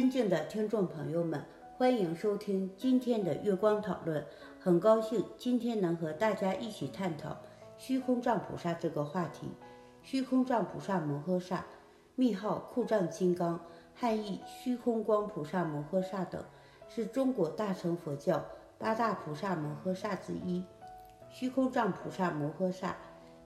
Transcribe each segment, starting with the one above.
尊敬的听众朋友们，欢迎收听今天的月光讨论。很高兴今天能和大家一起探讨虚空藏菩萨这个话题。虚空藏菩萨摩诃萨，密号库藏金刚，汉译虚空光菩萨摩诃萨等，是中国大乘佛教八大菩萨摩诃萨之一。虚空藏菩萨摩诃萨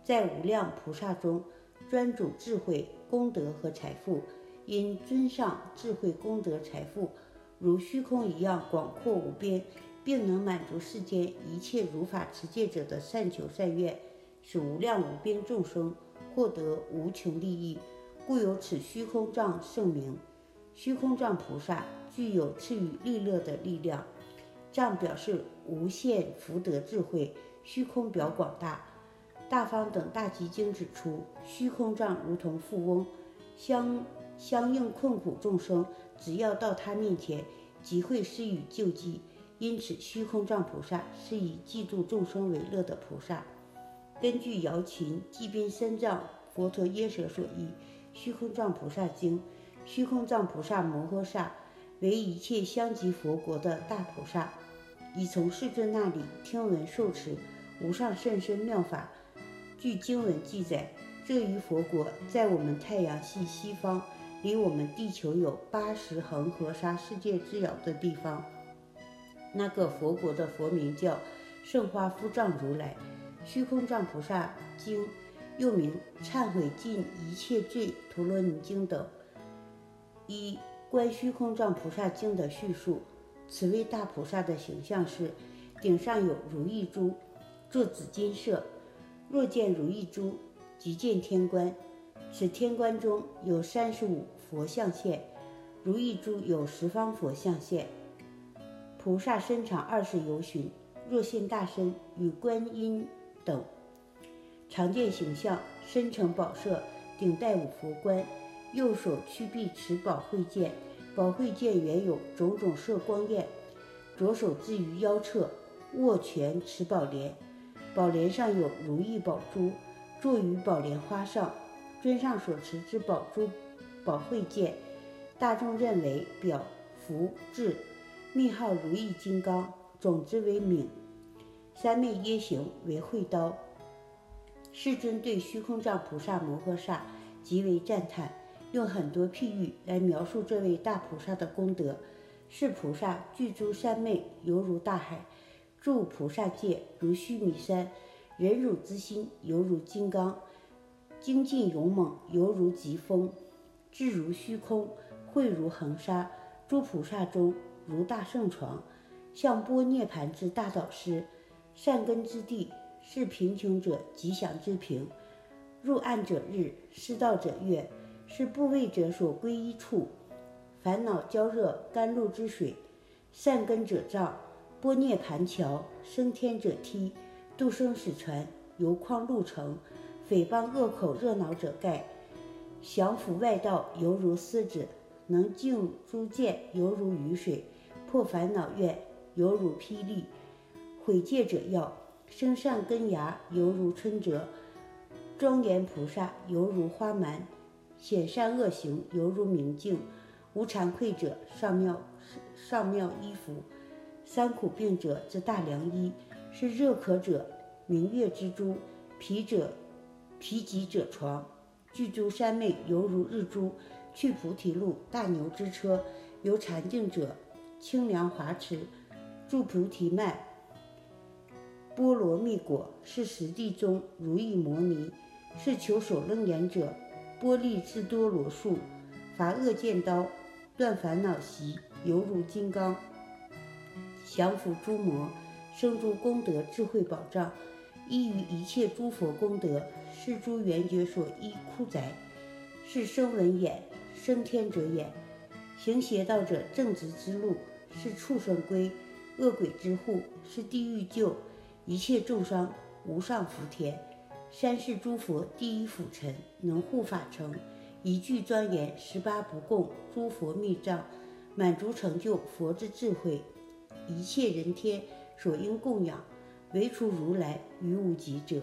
在无量菩萨中专主智慧、功德和财富。因尊上智慧功德财富，如虚空一样广阔无边，并能满足世间一切如法持戒者的善求善愿，使无量无边众生获得无穷利益，故有此虚空藏圣名。虚空藏菩萨具有赐予利乐的力量，藏表示无限福德智慧，虚空表广大。大方等大集经指出，虚空藏如同富翁，相。相应困苦众生，只要到他面前，即会施予救济。因此，虚空藏菩萨是以济度众生为乐的菩萨。根据姚琴《济宾三藏佛陀耶舍所译《虚空藏菩萨经》，虚空藏菩萨摩诃萨为一切相及佛国的大菩萨，已从世尊那里听闻受持无上甚深妙法。据经文记载，这一佛国在我们太阳系西方。离我们地球有八十恒河沙世界之遥的地方，那个佛国的佛名叫圣花夫藏如来。虚空藏菩萨经又名忏悔尽一切罪陀罗尼经等。一观虚空藏菩萨经的叙述，此位大菩萨的形象是顶上有如意珠，坐紫金色。若见如意珠，即见天官。此天官中有三十五佛像现，如意珠有十方佛像现。菩萨身长二十由旬，若现大身与观音等常见形象，身呈宝色，顶戴五佛冠，右手屈臂持宝慧剑，宝慧剑原有种种色光焰。左手置于腰侧，握拳持宝莲，宝莲上有如意宝珠，坐于宝莲花上。尊上所持之宝珠、宝慧剑，大众认为表福智，密号如意金刚，总之为皿，三昧耶行为慧刀。世尊对虚空藏菩萨摩诃萨极为赞叹，用很多譬喻来描述这位大菩萨的功德。是菩萨具足三昧，犹如大海；住菩萨戒如须弥山；忍辱之心犹如金刚。精进勇猛，犹如疾风；智如虚空，慧如恒沙。诸菩萨中如大圣床，像波涅盘之大导师。善根之地，是贫穷者吉祥之平；入暗者日，失道者月，是不畏者所归依处。烦恼焦热，甘露之水；善根者障，波涅盘桥；升天者梯，渡生死船，油矿路程。诽谤恶口热闹者盖，降伏外道犹如狮子，能净诸见犹如雨水，破烦恼怨犹如霹雳，毁戒者要生善根芽犹如春折，庄严菩萨犹如花蛮，显善恶行犹如明镜，无惭愧者上妙上妙衣服，三苦病者之大良医，是热渴者明月之珠，疲者。疲极者床，具足三昧，犹如日珠；去菩提路，大牛之车，由禅定者清凉华池；住菩提脉，波罗蜜果是实地中如意摩尼，是求首楞严者波利智多罗树，伐恶剑刀，断烦恼习，犹如金刚，降伏诸魔，生诸功德智慧宝藏，依于一切诸佛功德。是诸缘觉所依枯宅，是声闻眼，升天者眼；行邪道者正直之路，是畜生归；恶鬼之户，是地狱救；一切众生无上福田，三世诸佛第一辅臣，能护法成，一句庄严十八不共诸佛密藏，满足成就佛之智慧，一切人天所应供养，唯除如来于无极者。